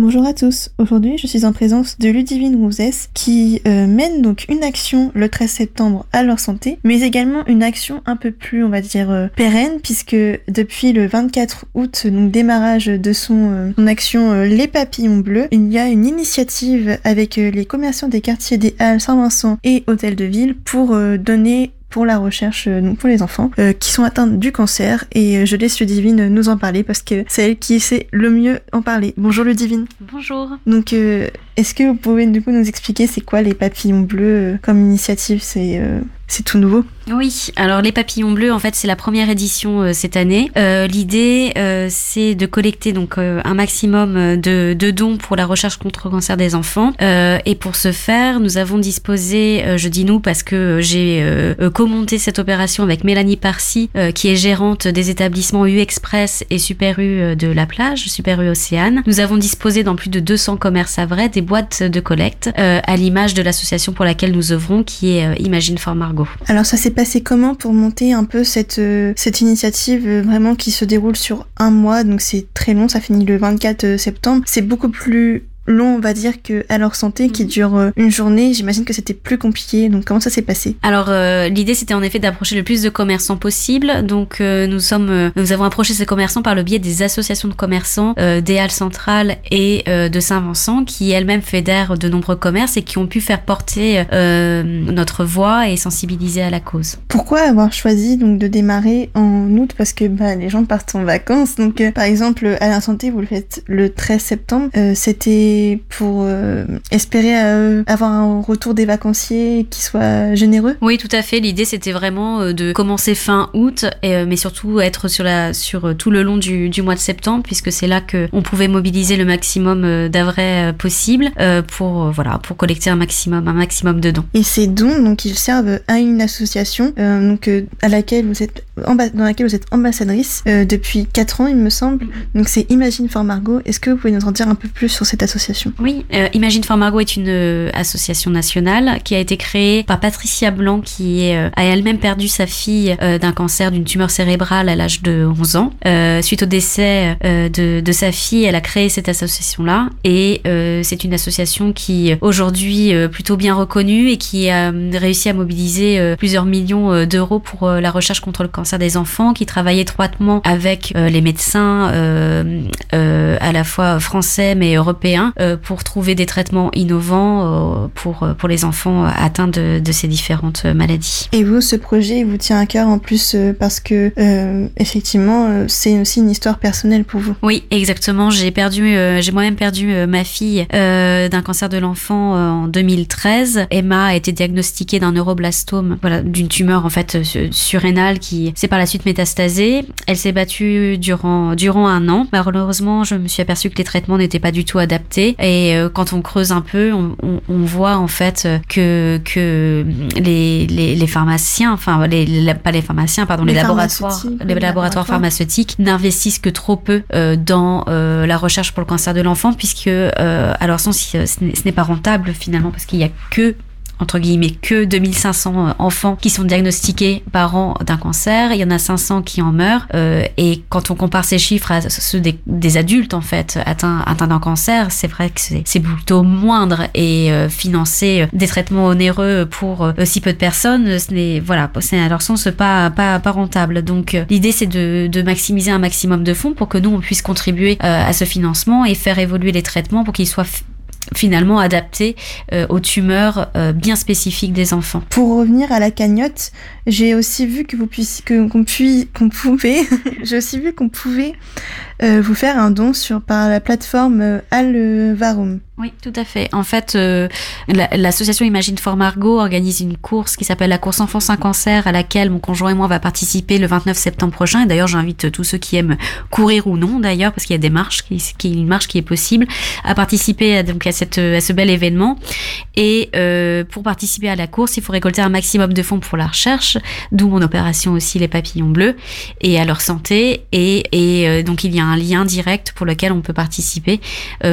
Bonjour à tous. Aujourd'hui, je suis en présence de Ludivine Rouzès qui euh, mène donc une action le 13 septembre à leur santé, mais également une action un peu plus, on va dire, euh, pérenne puisque depuis le 24 août, donc démarrage de son, euh, action Les Papillons Bleus, il y a une initiative avec les commerçants des quartiers des Halles, Saint-Vincent et Hôtel de Ville pour donner pour la recherche euh, donc pour les enfants euh, qui sont atteints du cancer et euh, je laisse Ludivine nous en parler parce que c'est elle qui sait le mieux en parler. Bonjour Ludivine. Bonjour. Donc est-ce que vous pouvez du coup nous expliquer c'est quoi les papillons bleus comme initiative? C'est c'est tout nouveau Oui, alors les papillons bleus, en fait, c'est la première édition euh, cette année. Euh, L'idée, euh, c'est de collecter donc euh, un maximum de, de, dons pour la recherche contre le cancer des enfants. et pour ce faire, nous avons disposé, je dis nous parce que j'ai commenté cette opération avec Mélanie Parcy, qui est gérante des établissements U Express et Super U de la plage, Super U Océane. Nous avons disposé dans plus de 200 commerces à vrai des boîtes de collecte, à l'image de l'association pour laquelle nous œuvrons, qui est Imagine for Margot. Alors ça s'est passé comment pour monter un peu cette, euh, cette initiative euh, vraiment qui se déroule sur un mois, donc c'est très long, ça finit le 24 euh, septembre. C'est beaucoup plus long, on va dire, que à leur santé qui mhm. dure euh, une journée. J'imagine que c'était plus compliqué. Donc comment ça s'est passé? Alors euh, l'idée c'était en effet d'approcher le plus de commerçants possible. Donc euh, nous sommes, nous avons approché ces commerçants par le biais des associations de commerçants des Halles centrales et de Saint-Vincent qui elles-mêmes fédèrent de nombreux commerces et qui ont pu faire porter notre voix et sensibiliser à la cause. Pourquoi avoir choisi donc de démarrer en août? Parce que bah, les gens partent en vacances. Donc par exemple à la santé vous le faites le 13 septembre. c'était pour euh, espérer euh, avoir un retour des vacanciers qui soit généreux Oui, tout à fait. L'idée, c'était vraiment euh, de commencer fin août, mais surtout être sur, la, sur tout le long du, mois de septembre, puisque c'est là qu'on pouvait mobiliser le maximum d'avrais possible pour, voilà, pour collecter un maximum, un maximum de dons. Et ces dons, donc, ils servent à une association donc, à laquelle vous êtes dans laquelle vous êtes ambassadrice depuis 4 ans, il me semble. Donc, c'est Imagine for Margot. Est-ce que vous pouvez nous en dire un peu plus sur cette association oui, euh, Imagine for Margot est une euh, association nationale qui a été créée par Patricia Blanc qui euh, a elle-même perdu sa fille d'un cancer d'une tumeur cérébrale à l'âge de 11 ans. suite au décès de, de, sa fille, elle a créé cette association-là. Et c'est une association qui aujourd'hui plutôt bien reconnue et qui a réussi à mobiliser plusieurs millions d'euros pour la recherche contre le cancer des enfants, qui travaille étroitement avec les médecins à la fois français mais européens euh, pour trouver des traitements innovants euh, pour, euh, pour les enfants atteints de, de, ces différentes maladies. Et vous, ce projet vous tient à cœur en plus parce que effectivement, c'est aussi une histoire personnelle pour vous. Oui, exactement. J'ai perdu, j'ai moi-même perdu ma fille d'un cancer de l'enfant en 2013. Emma a été diagnostiquée d'un neuroblastome, voilà, d'une tumeur en fait surrénale qui s'est par la suite métastasée. Elle s'est battue durant durant un an. Malheureusement, je me suis aperçue que les traitements n'étaient pas du tout adaptés et euh, quand on creuse un peu, on, voit en fait que, que les, les, pharmaciens, enfin les, pas les pharmaciens, pardon, les, laboratoires, les laboratoires pharmaceutiques n'investissent que trop peu euh, dans euh, la recherche pour le cancer de l'enfant, puisque à leur sens, ce n'est pas rentable finalement, parce qu'il y a que entre guillemets que 2500 euh, enfants qui sont diagnostiqués par an d'un cancer. Il y en a 500 qui en meurent. Euh, et quand on compare ces chiffres à ceux des, adultes en fait atteints, atteints d'un cancer, c'est vrai que c'est plutôt moindre et euh, financer des traitements onéreux pour si peu de personnes, ce n'est voilà, c'est à leur sens pas pas, pas rentable. Donc l'idée c'est de, de, maximiser un maximum de fonds pour que nous on puisse contribuer à ce financement et faire évoluer les traitements pour qu'ils soient finalement adapté euh, aux tumeurs euh, bien spécifiques des enfants. Pour revenir à la cagnotte, j'ai aussi vu que vous puissiez qu'on qu'on pouvait j'ai aussi vu qu'on pouvait euh, vous faire un don sur par la plateforme Alvarum. Oui, tout à fait. En fait, euh, l'association Imagine for Margot organise une course qui s'appelle la course Enfants sans cancer, à laquelle mon conjoint et moi va participer le 29 septembre prochain. Et d'ailleurs, j'invite tous ceux qui aiment courir ou non, d'ailleurs, parce qu'il y a des marches, qui, qui une marche qui est possible, à participer à, donc à cette à ce bel événement. Et euh, pour participer à la course, il faut récolter un maximum de fonds pour la recherche, d'où mon opération aussi les papillons bleus et à leur santé. Et, et euh, donc il y a un lien direct pour lequel on peut participer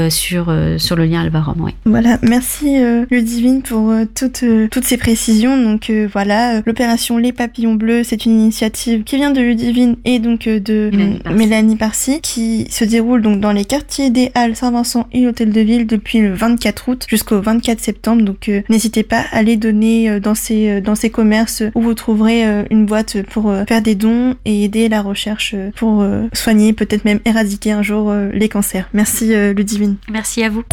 sur sur le lien Alvarom. Oui. Voilà, merci Ludivine pour toutes toutes ces précisions. Donc voilà, l'opération Les Papillons Bleus, c'est une initiative qui vient de Ludivine et donc de Mélanie Parcy, qui se déroule donc dans les quartiers des Halles, Saint-Vincent et l'Hôtel de Ville depuis le 24 août jusqu'au 24 septembre. Donc n'hésitez pas à aller donner dans ces dans ces commerces où vous trouverez une boîte pour faire des dons et aider la recherche pour soigner, peut-être même éradiquer un jour les cancers. Merci Ludivine. Merci à vous.